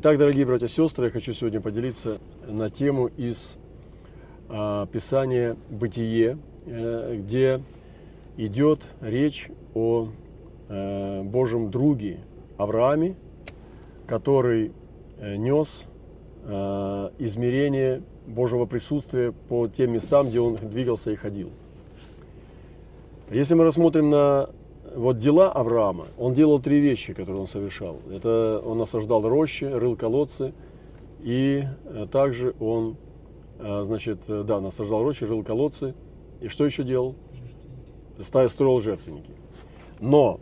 Итак, дорогие братья и сестры, я хочу сегодня поделиться на тему из э, Писания «Бытие», э, где идет речь о э, Божьем друге Аврааме, который э, нес э, измерение Божьего присутствия по тем местам, где он двигался и ходил. Если мы рассмотрим на вот дела Авраама, он делал три вещи, которые он совершал. Это он осаждал рощи, рыл колодцы, и э, также он, э, значит, э, да, насаждал рощи, рыл колодцы. И что еще делал? Строил жертвенники. Но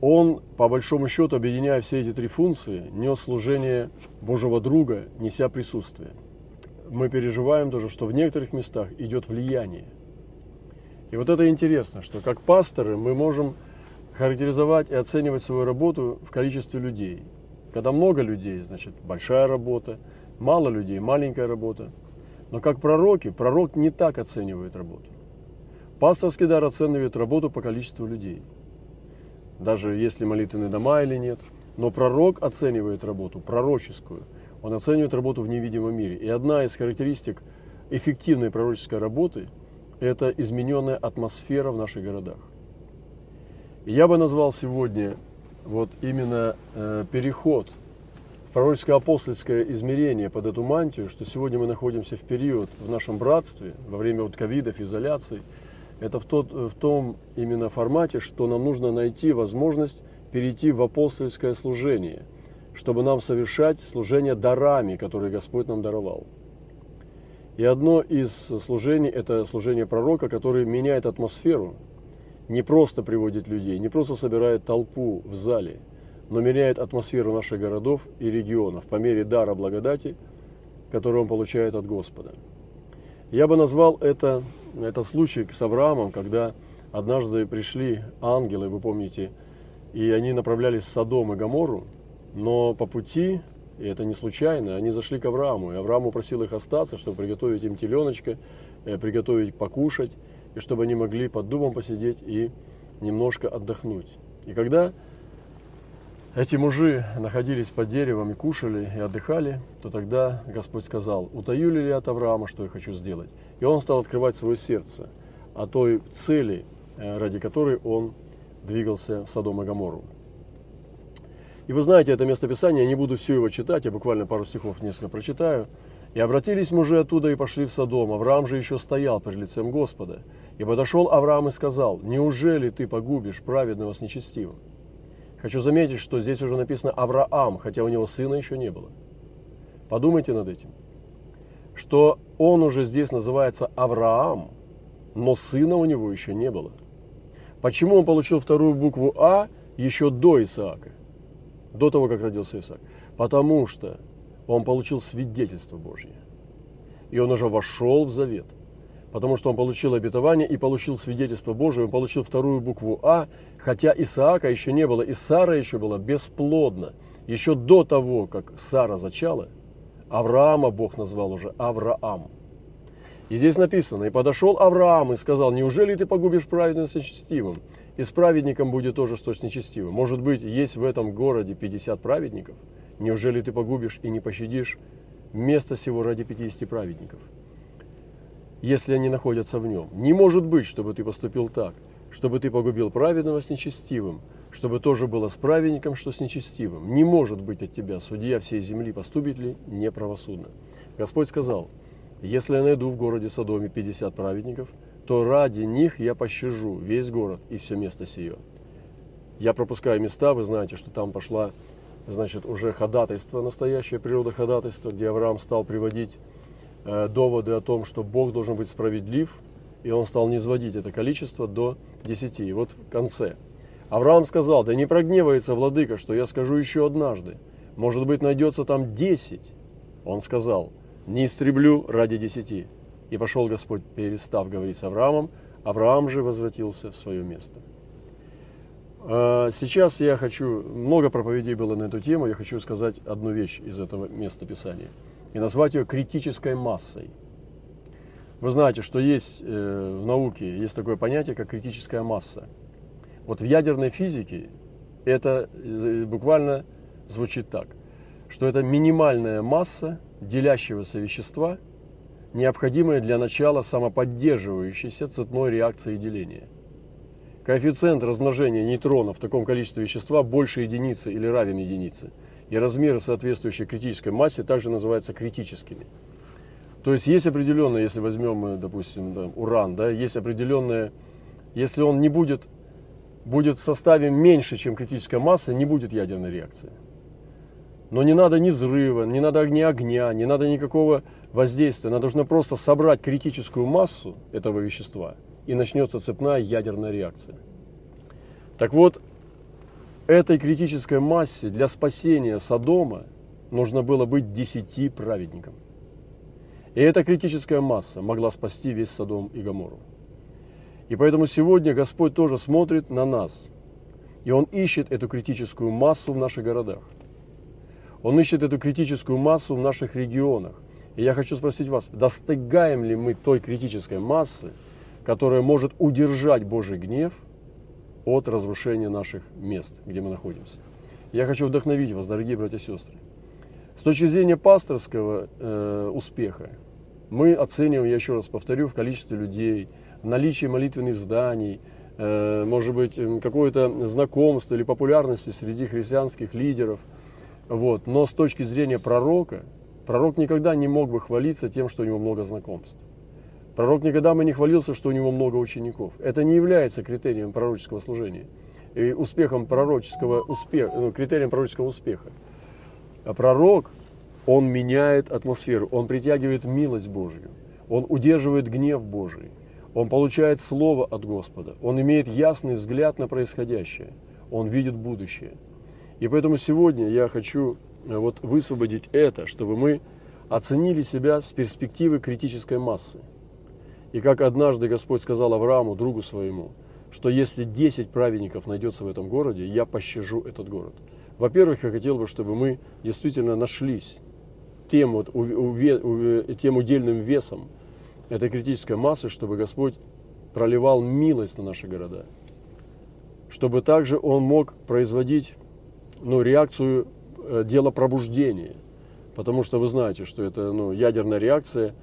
он, по большому счету, объединяя все эти три функции, нес служение Божьего друга, неся присутствие. Мы переживаем тоже, что в некоторых местах идет влияние – и вот это интересно, что как пасторы мы можем характеризовать и оценивать свою работу в количестве людей. Когда много людей, значит, большая работа, мало людей, маленькая работа. Но как пророки, пророк не так оценивает работу. Пасторский дар оценивает работу по количеству людей. Даже если молитвенные дома или нет. Но пророк оценивает работу, пророческую. Он оценивает работу в невидимом мире. И одна из характеристик эффективной пророческой работы – это измененная атмосфера в наших городах. Я бы назвал сегодня вот именно э, переход пророческое апостольское измерение под эту мантию, что сегодня мы находимся в период в нашем братстве, во время вот ковидов, изоляции, это в, тот, в том именно формате, что нам нужно найти возможность перейти в апостольское служение, чтобы нам совершать служение дарами, которые Господь нам даровал. И одно из служений – это служение пророка, который меняет атмосферу, не просто приводит людей, не просто собирает толпу в зале, но меняет атмосферу наших городов и регионов по мере дара благодати, который он получает от Господа. Я бы назвал это, это случай с Авраамом, когда однажды пришли ангелы, вы помните, и они направлялись в Содом и Гамору, но по пути и это не случайно. Они зашли к Аврааму, и Авраам упросил их остаться, чтобы приготовить им теленочка, э, приготовить покушать, и чтобы они могли под дубом посидеть и немножко отдохнуть. И когда эти мужи находились под деревом и кушали, и отдыхали, то тогда Господь сказал, утаю ли я от Авраама, что я хочу сделать? И он стал открывать свое сердце о той цели, э, ради которой он двигался в Содом и Гамору. И вы знаете это местописание, я не буду все его читать, я буквально пару стихов несколько прочитаю. «И обратились мужи оттуда и пошли в Содом. Авраам же еще стоял перед лицем Господа. И подошел Авраам и сказал, «Неужели ты погубишь праведного с нечестивым?» Хочу заметить, что здесь уже написано Авраам, хотя у него сына еще не было. Подумайте над этим. Что он уже здесь называется Авраам, но сына у него еще не было. Почему он получил вторую букву А еще до Исаака? До того, как родился Исаак. Потому что он получил свидетельство Божье. И он уже вошел в завет. Потому что он получил обетование и получил свидетельство Божие. Он получил вторую букву А, хотя Исаака еще не было, и Сара еще была бесплодна. Еще до того, как Сара зачала, Авраама Бог назвал уже Авраам. И здесь написано, и подошел Авраам и сказал, неужели ты погубишь праведным с нечестивым? И с праведником будет тоже что с нечестивым. Может быть, есть в этом городе 50 праведников? Неужели ты погубишь и не пощадишь место сего ради 50 праведников? Если они находятся в нем. Не может быть, чтобы ты поступил так, чтобы ты погубил праведного с нечестивым, чтобы тоже было с праведником, что с нечестивым. Не может быть от тебя, судья всей земли, поступит ли неправосудно. Господь сказал, если я найду в городе Содоме 50 праведников – то ради них я пощажу весь город и все место сие. Я пропускаю места, вы знаете, что там пошла, значит, уже ходатайство, настоящее природа ходатайства, где Авраам стал приводить э, доводы о том, что Бог должен быть справедлив, и он стал не сводить это количество до десяти. И вот в конце. Авраам сказал, да не прогневается владыка, что я скажу еще однажды. Может быть, найдется там десять. Он сказал, не истреблю ради десяти. И пошел Господь, перестав говорить с Авраамом, Авраам же возвратился в свое место. А, сейчас я хочу, много проповедей было на эту тему, я хочу сказать одну вещь из этого места Писания и назвать ее критической массой. Вы знаете, что есть э, в науке, есть такое понятие, как критическая масса. Вот в ядерной физике это э, буквально звучит так, что это минимальная масса делящегося вещества, необходимая для начала самоподдерживающейся цветной реакции деления. Коэффициент размножения нейтронов в таком количестве вещества больше единицы или равен единице, и размеры, соответствующие критической массе, также называются критическими. То есть есть определенное, если возьмем, допустим, да, уран, да, есть определенное, если он не будет, будет в составе меньше, чем критическая масса, не будет ядерной реакции. Но не надо ни взрыва, не надо ни огня, не надо никакого воздействия. Надо нужно просто собрать критическую массу этого вещества, и начнется цепная ядерная реакция. Так вот, этой критической массе для спасения Содома нужно было быть десяти праведникам. И эта критическая масса могла спасти весь Содом и Гомору. И поэтому сегодня Господь тоже смотрит на нас. И Он ищет эту критическую массу в наших городах. Он ищет эту критическую массу в наших регионах. И я хочу спросить вас, достигаем ли мы той критической массы, которая может удержать Божий гнев от разрушения наших мест, где мы находимся? Я хочу вдохновить вас, дорогие братья и сестры. С точки зрения пасторского э, успеха, мы оцениваем, я еще раз повторю, в количестве людей, в наличии молитвенных зданий, э, может быть, какое-то знакомство или популярности среди христианских лидеров. Вот. Но с точки зрения пророка, пророк никогда не мог бы хвалиться тем, что у него много знакомств. Пророк никогда бы не хвалился, что у него много учеников. Это не является критерием пророческого служения и успехом пророческого успеха, ну, критерием пророческого успеха. А пророк он меняет атмосферу, он притягивает милость Божью, он удерживает гнев Божий, он получает слово от Господа, он имеет ясный взгляд на происходящее, он видит будущее. И поэтому сегодня я хочу вот высвободить это, чтобы мы оценили себя с перспективы критической массы. И как однажды Господь сказал Аврааму, другу своему, что если 10 праведников найдется в этом городе, я пощажу этот город. Во-первых, я хотел бы, чтобы мы действительно нашлись тем, вот, у, у, тем удельным весом этой критической массы, чтобы Господь проливал милость на наши города. Чтобы также Он мог производить ну, реакцию э, дела пробуждения. Потому что вы знаете, что это ну, ядерная реакция.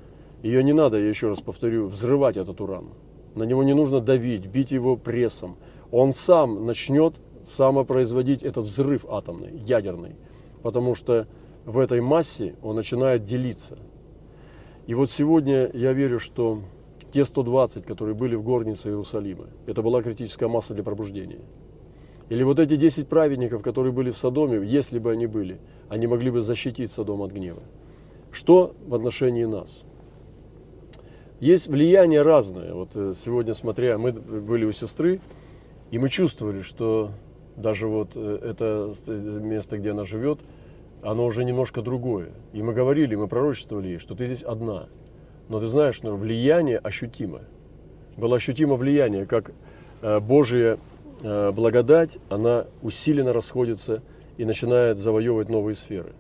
Ее не надо, я еще раз повторю, взрывать этот уран. На него не нужно давить, бить его прессом. Он сам начнет самопроизводить этот взрыв атомный, ядерный. Потому что в этой массе он начинает делиться. И вот сегодня я верю, что те 120, которые были в горнице Иерусалима, это была критическая масса для пробуждения. Или вот эти 10 праведников, которые были в Содоме, если бы они были, они могли бы защитить Содом от гнева. Что в отношении нас? Есть влияние разное. Вот э, сегодня, смотря, мы были у сестры, и мы чувствовали, что даже вот э, это место, где она живет, оно уже немножко другое. И мы говорили, мы пророчествовали ей, что ты здесь одна. Но ты знаешь, что влияние ощутимо. Было ощутимо влияние, как э, Божья э, благодать, она усиленно расходится и начинает завоевывать новые сферы.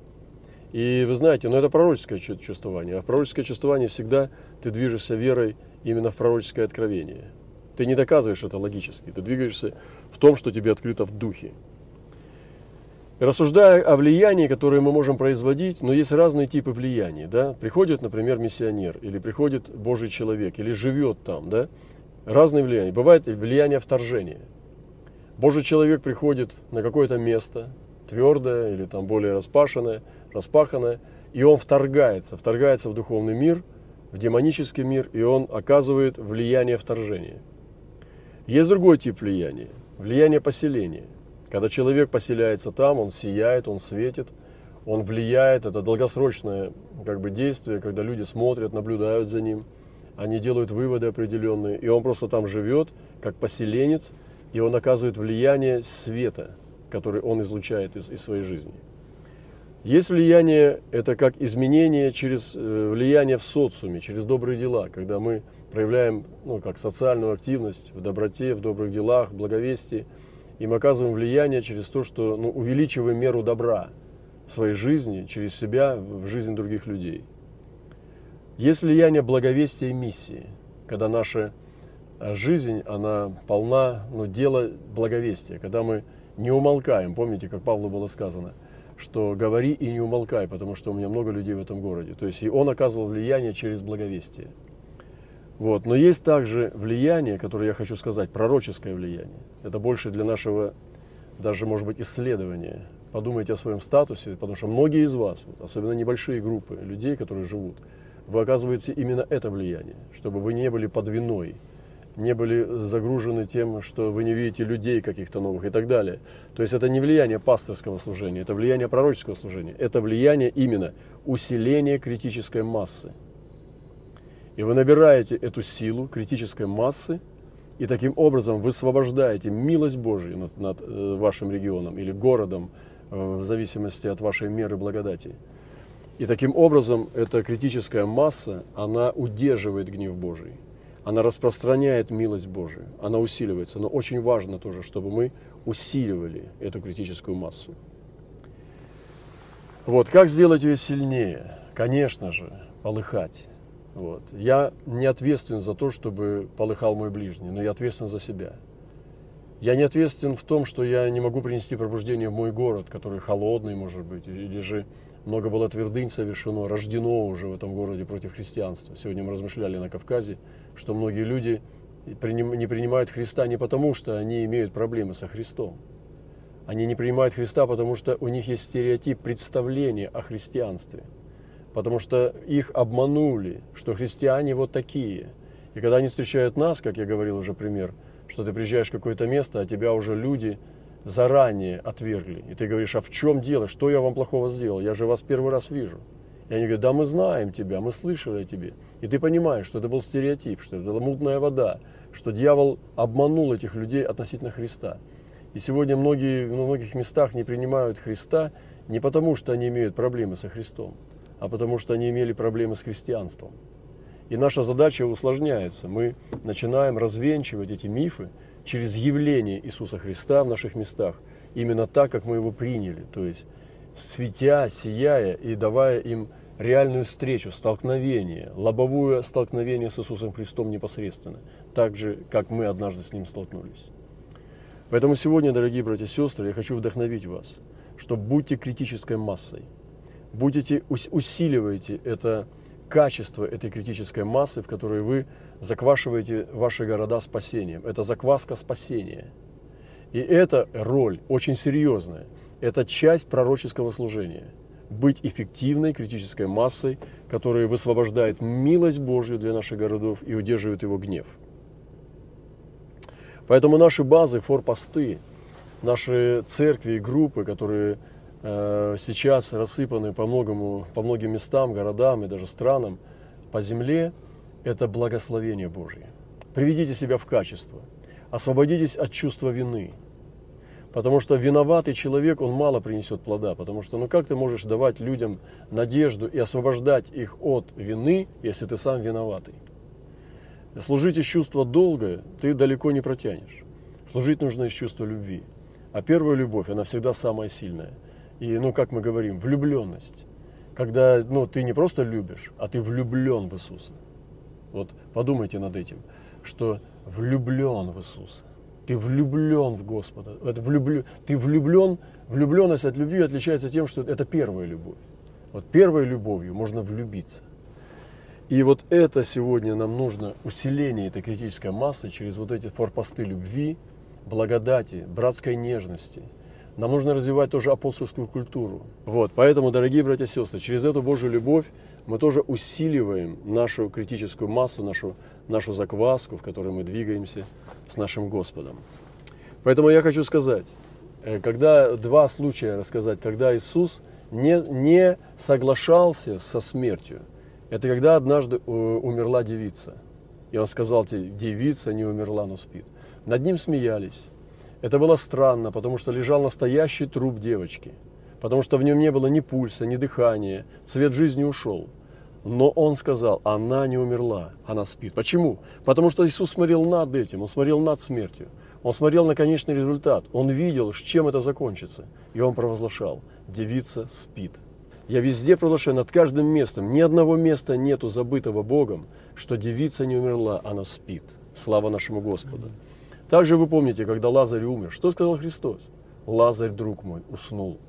И вы знаете, ну это пророческое чувствование. А в пророческое чувствование всегда ты движешься верой именно в пророческое откровение. Ты не доказываешь это логически, ты двигаешься в том, что тебе открыто в духе рассуждая о влиянии, которое мы можем производить, но есть разные типы влияния. Да? Приходит, например, миссионер, или приходит Божий человек, или живет там. Да? Разные влияния. Бывает влияние вторжения. Божий человек приходит на какое-то место, твердое или там более распашенное, распаханное, и он вторгается, вторгается в духовный мир, в демонический мир, и он оказывает влияние вторжения. Есть другой тип влияния, влияние поселения – когда человек поселяется там, он сияет, он светит, он влияет. Это долгосрочное как бы, действие, когда люди смотрят, наблюдают за ним, они делают выводы определенные, и он просто там живет, как поселенец, и он оказывает влияние света, который он излучает из, из своей жизни. Есть влияние, это как изменение через э, влияние в социуме, через добрые дела, когда мы проявляем ну, как социальную активность в доброте, в добрых делах, в благовестии – им оказываем влияние через то, что ну, увеличиваем меру добра в своей жизни, через себя, в жизнь других людей. Есть влияние благовестия и миссии, когда наша э, жизнь, она полна ну, дела благовестия, когда мы не умолкаем, помните, как Павлу было сказано, что говори и не умолкай, потому что у меня много людей в этом городе. То есть и он оказывал влияние через благовестие. Вот. Но есть также влияние, которое я хочу сказать, пророческое влияние. Это больше для нашего, даже, может быть, исследования. Подумайте о своем статусе, потому что многие из вас, особенно небольшие группы людей, которые живут, вы оказываете именно это влияние, чтобы вы не были под виной, не были загружены тем, что вы не видите людей каких-то новых и так далее. То есть это не влияние пасторского служения, это влияние пророческого служения. Это влияние именно усиления критической массы. И вы набираете эту силу критической массы, и таким образом высвобождаете милость Божью над, над э, вашим регионом или городом, э, в зависимости от вашей меры благодати. И таким образом эта критическая масса, она удерживает гнев Божий она распространяет милость Божию, она усиливается. Но очень важно тоже, чтобы мы усиливали эту критическую массу. Вот, как сделать ее сильнее? Конечно же, полыхать. Вот. Я не ответственен за то, чтобы полыхал мой ближний, но я ответственен за себя. Я не ответственен в том, что я не могу принести пробуждение в мой город, который холодный, может быть, или же много было твердынь совершено, рождено уже в этом городе против христианства. Сегодня мы размышляли на Кавказе, что многие люди не принимают Христа не потому, что они имеют проблемы со Христом. Они не принимают Христа, потому что у них есть стереотип представления о христианстве. Потому что их обманули, что христиане вот такие. И когда они встречают нас, как я говорил уже пример, что ты приезжаешь в какое-то место, а тебя уже люди заранее отвергли. И ты говоришь, а в чем дело? Что я вам плохого сделал? Я же вас первый раз вижу. И они говорят, да мы знаем тебя, мы слышали о тебе. И ты понимаешь, что это был стереотип, что это была мутная вода, что дьявол обманул этих людей относительно Христа. И сегодня многие, в многих местах не принимают Христа не потому, что они имеют проблемы со Христом, а потому что они имели проблемы с христианством. И наша задача усложняется. Мы начинаем развенчивать эти мифы через явление Иисуса Христа в наших местах, именно так, как мы его приняли, то есть светя, сияя и давая им реальную встречу, столкновение, лобовое столкновение с Иисусом Христом непосредственно, так же, как мы однажды с Ним столкнулись. Поэтому сегодня, дорогие братья и сестры, я хочу вдохновить вас, что будьте критической массой, будете, усиливайте это качество этой критической массы, в которой вы заквашиваете ваши города спасением. Это закваска спасения. И эта роль очень серьезная. Это часть пророческого служения – быть эффективной критической массой, которая высвобождает милость Божью для наших городов и удерживает его гнев. Поэтому наши базы, форпосты, наши церкви и группы, которые сейчас рассыпаны по, многому, по многим местам, городам и даже странам по земле, это благословение Божье. Приведите себя в качество, освободитесь от чувства вины – Потому что виноватый человек, он мало принесет плода. Потому что, ну как ты можешь давать людям надежду и освобождать их от вины, если ты сам виноватый? Служить из чувства долга ты далеко не протянешь. Служить нужно из чувства любви. А первая любовь, она всегда самая сильная. И, ну, как мы говорим, влюбленность. Когда, ну, ты не просто любишь, а ты влюблен в Иисуса. Вот подумайте над этим, что влюблен в Иисуса. Ты влюблен в Господа. Это влюблю, ты влюблен. Влюбленность от любви отличается тем, что это первая любовь. Вот первой любовью можно влюбиться. И вот это сегодня нам нужно усиление этой критической массы через вот эти форпосты любви, благодати, братской нежности. Нам нужно развивать тоже апостольскую культуру. Вот, поэтому, дорогие братья и сестры, через эту Божью любовь мы тоже усиливаем нашу критическую массу, нашу, нашу закваску, в которой мы двигаемся с нашим Господом. Поэтому я хочу сказать, э, когда два случая рассказать, когда Иисус не, не соглашался со смертью, это когда однажды э, умерла девица. И он сказал девица не умерла, но спит. Над ним смеялись. Это было странно, потому что лежал настоящий труп девочки. Потому что в нем не было ни пульса, ни дыхания, цвет жизни ушел. Но он сказал, она не умерла, она спит. Почему? Потому что Иисус смотрел над этим, он смотрел над смертью. Он смотрел на конечный результат. Он видел, чем это закончится. И он провозглашал, девица спит. Я везде провозглашаю, над каждым местом, ни одного места нету забытого Богом, что девица не умерла, она спит. Слава нашему Господу. Также вы помните, когда Лазарь умер, что сказал Христос? Лазарь, друг мой, уснул.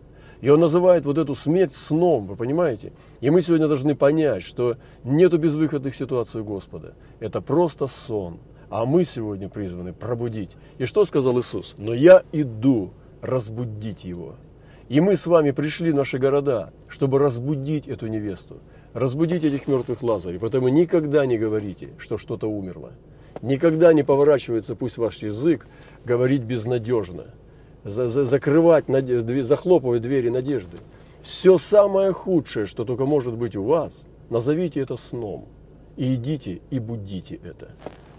И он называет вот эту смерть сном, вы понимаете? И мы сегодня должны понять, что нету безвыходных ситуаций у Господа. Это просто сон. А мы сегодня призваны пробудить. И что сказал Иисус? Но я иду разбудить его. И мы с вами пришли в наши города, чтобы разбудить эту невесту, разбудить этих мертвых Лазарей. Поэтому никогда не говорите, что что-то умерло. Никогда не поворачивается, пусть ваш язык, говорить безнадежно, за, за, закрывать, захлопывать двери надежды. Все самое худшее, что только может быть у вас, назовите это сном. И идите и будите это.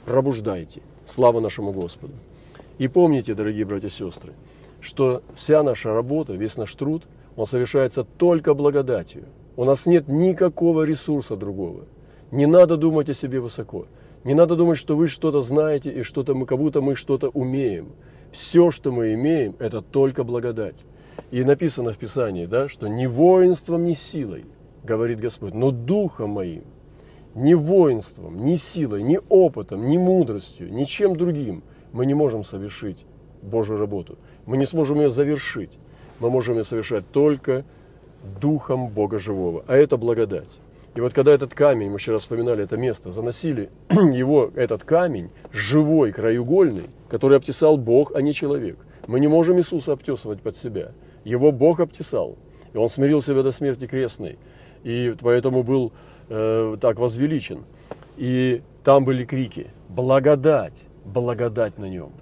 Пробуждайте. Слава нашему Господу. И помните, дорогие братья и сестры, что вся наша работа, весь наш труд, он совершается только благодатью. У нас нет никакого ресурса другого. Не надо думать о себе высоко. Не надо думать, что вы что-то знаете и что-то мы, как будто мы что-то умеем. Все, что мы имеем, это только благодать. И написано в Писании, да, что не воинством, не силой, говорит Господь, но духом моим. Ни воинством, ни силой, ни опытом, ни мудростью, ничем другим мы не можем совершить Божью работу. Мы не сможем ее завершить. Мы можем ее совершать только Духом Бога Живого. А это благодать. И вот когда этот камень, мы вчера вспоминали это место, заносили его, этот камень, живой, краеугольный, который обтесал Бог, а не человек. Мы не можем Иисуса обтесывать под себя. Его Бог обтесал. И Он смирил себя до смерти крестной. И поэтому был э, так возвеличен. И там были крики «Благодать! Благодать на нем!»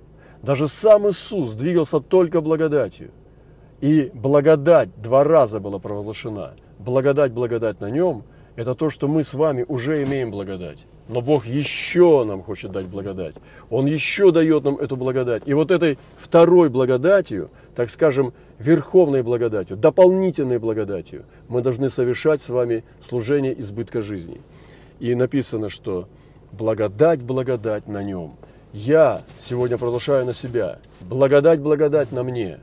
Даже сам Иисус двигался только благодатью. И благодать два раза была провозглашена. Благодать, благодать на нем – это то, что мы с вами уже имеем благодать. Но Бог еще нам хочет дать благодать. Он еще дает нам эту благодать. И вот этой второй благодатью, так скажем, верховной благодатью, дополнительной благодатью, мы должны совершать с вами служение избытка жизни. И написано, что благодать, благодать на нем. Я сегодня продолжаю на себя. Благодать, благодать на мне.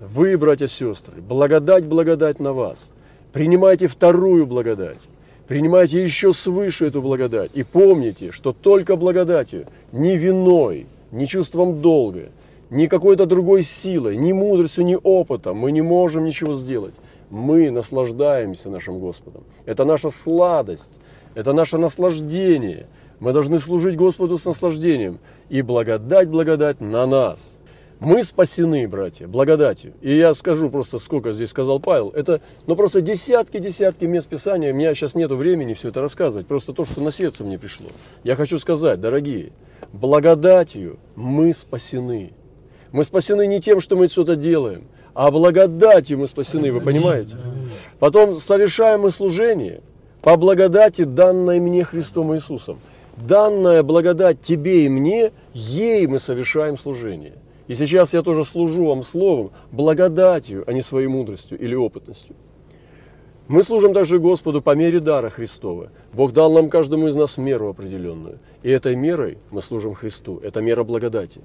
Вы, братья сестры, благодать, благодать на вас – Принимайте вторую благодать. Принимайте еще свыше эту благодать. И помните, что только благодатью, ни виной, ни чувством долга, ни какой-то другой силой, ни мудростью, ни опытом мы не можем ничего сделать. Мы наслаждаемся нашим Господом. Это наша сладость, это наше наслаждение. Мы должны служить Господу с наслаждением. И благодать, благодать на нас – мы спасены, братья, благодатью. И я скажу просто, сколько здесь сказал Павел. Это, ну просто десятки-десятки мест Писания. У меня сейчас нет времени все это рассказывать. Просто то, что на сердце мне пришло. Я хочу сказать, дорогие, благодатью мы спасены. Мы спасены не тем, что мы что-то делаем, а благодатью мы спасены, вы понимаете? Потом совершаем мы служение по благодати, данной мне Христом Иисусом. Данная благодать тебе и мне, ей мы совершаем служение. И сейчас я тоже служу вам словом, благодатью, а не своей мудростью или опытностью. Мы служим также Господу по мере дара Христова. Бог дал нам каждому из нас меру определенную. И этой мерой мы служим Христу. Это мера благодати.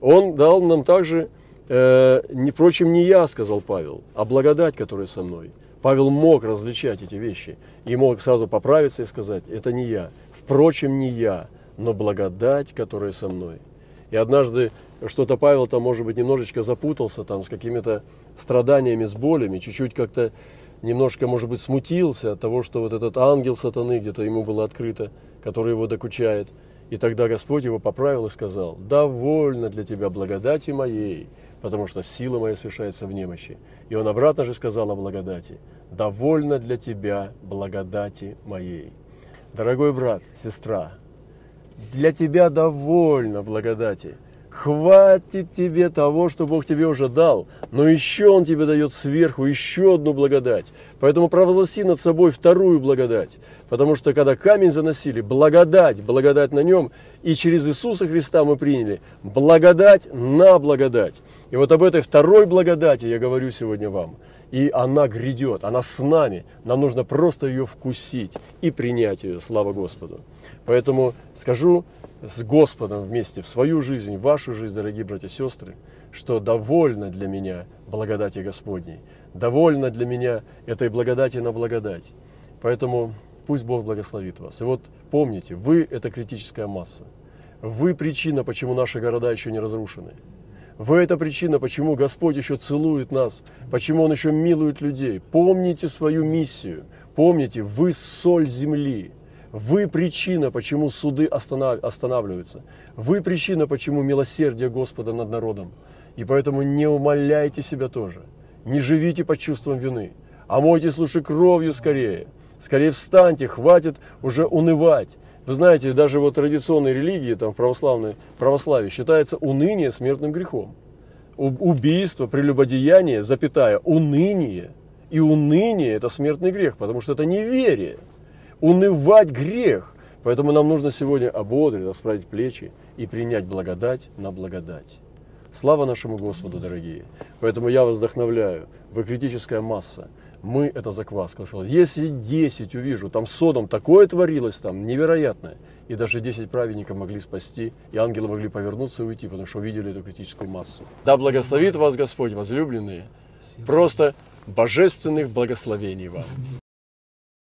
Он дал нам также, э, не, впрочем, не я, сказал Павел, а благодать, которая со мной. Павел мог различать эти вещи и мог сразу поправиться и сказать, это не я. Впрочем, не я, но благодать, которая со мной. И однажды что-то Павел там, может быть, немножечко запутался там с какими-то страданиями, с болями, чуть-чуть как-то немножко, может быть, смутился от того, что вот этот ангел сатаны где-то ему было открыто, который его докучает. И тогда Господь его поправил и сказал, «Довольно для тебя благодати моей, потому что сила моя совершается в немощи». И он обратно же сказал о благодати, «Довольно для тебя благодати моей». Дорогой брат, сестра, для тебя довольно благодати – Хватит тебе того, что Бог тебе уже дал, но еще Он тебе дает сверху еще одну благодать. Поэтому провозгласи над собой вторую благодать. Потому что когда камень заносили, благодать, благодать на нем, и через Иисуса Христа мы приняли благодать на благодать. И вот об этой второй благодати я говорю сегодня вам. И она грядет, она с нами. Нам нужно просто ее вкусить и принять ее. Слава Господу. Поэтому скажу с Господом вместе в свою жизнь, в вашу жизнь, дорогие братья и сестры, что довольно для меня благодати Господней, довольно для меня этой благодати на благодать. Поэтому пусть Бог благословит вас. И вот помните, вы – это критическая масса. Вы причина, почему наши города еще не разрушены. Вы это причина, почему Господь еще целует нас, почему Он еще милует людей. Помните свою миссию. Помните, вы соль земли. Вы причина, почему суды останавливаются. Вы причина, почему милосердие Господа над народом. И поэтому не умоляйте себя тоже. Не живите под чувством вины. А мойте лучше кровью скорее. Скорее встаньте, хватит уже унывать. Вы знаете, даже вот традиционной религии, там, православной, православие, считается уныние смертным грехом. Убийство, прелюбодеяние, запятая, уныние. И уныние – это смертный грех, потому что это неверие. Унывать грех. Поэтому нам нужно сегодня ободрить, расправить плечи и принять благодать на благодать. Слава нашему Господу, дорогие! Поэтому я вас вдохновляю. Вы критическая масса. Мы – это закваска. Если 10 увижу, там содом такое творилось там, невероятное. И даже 10 праведников могли спасти, и ангелы могли повернуться и уйти, потому что увидели эту критическую массу. Да благословит вас Господь, возлюбленные. Просто божественных благословений вам.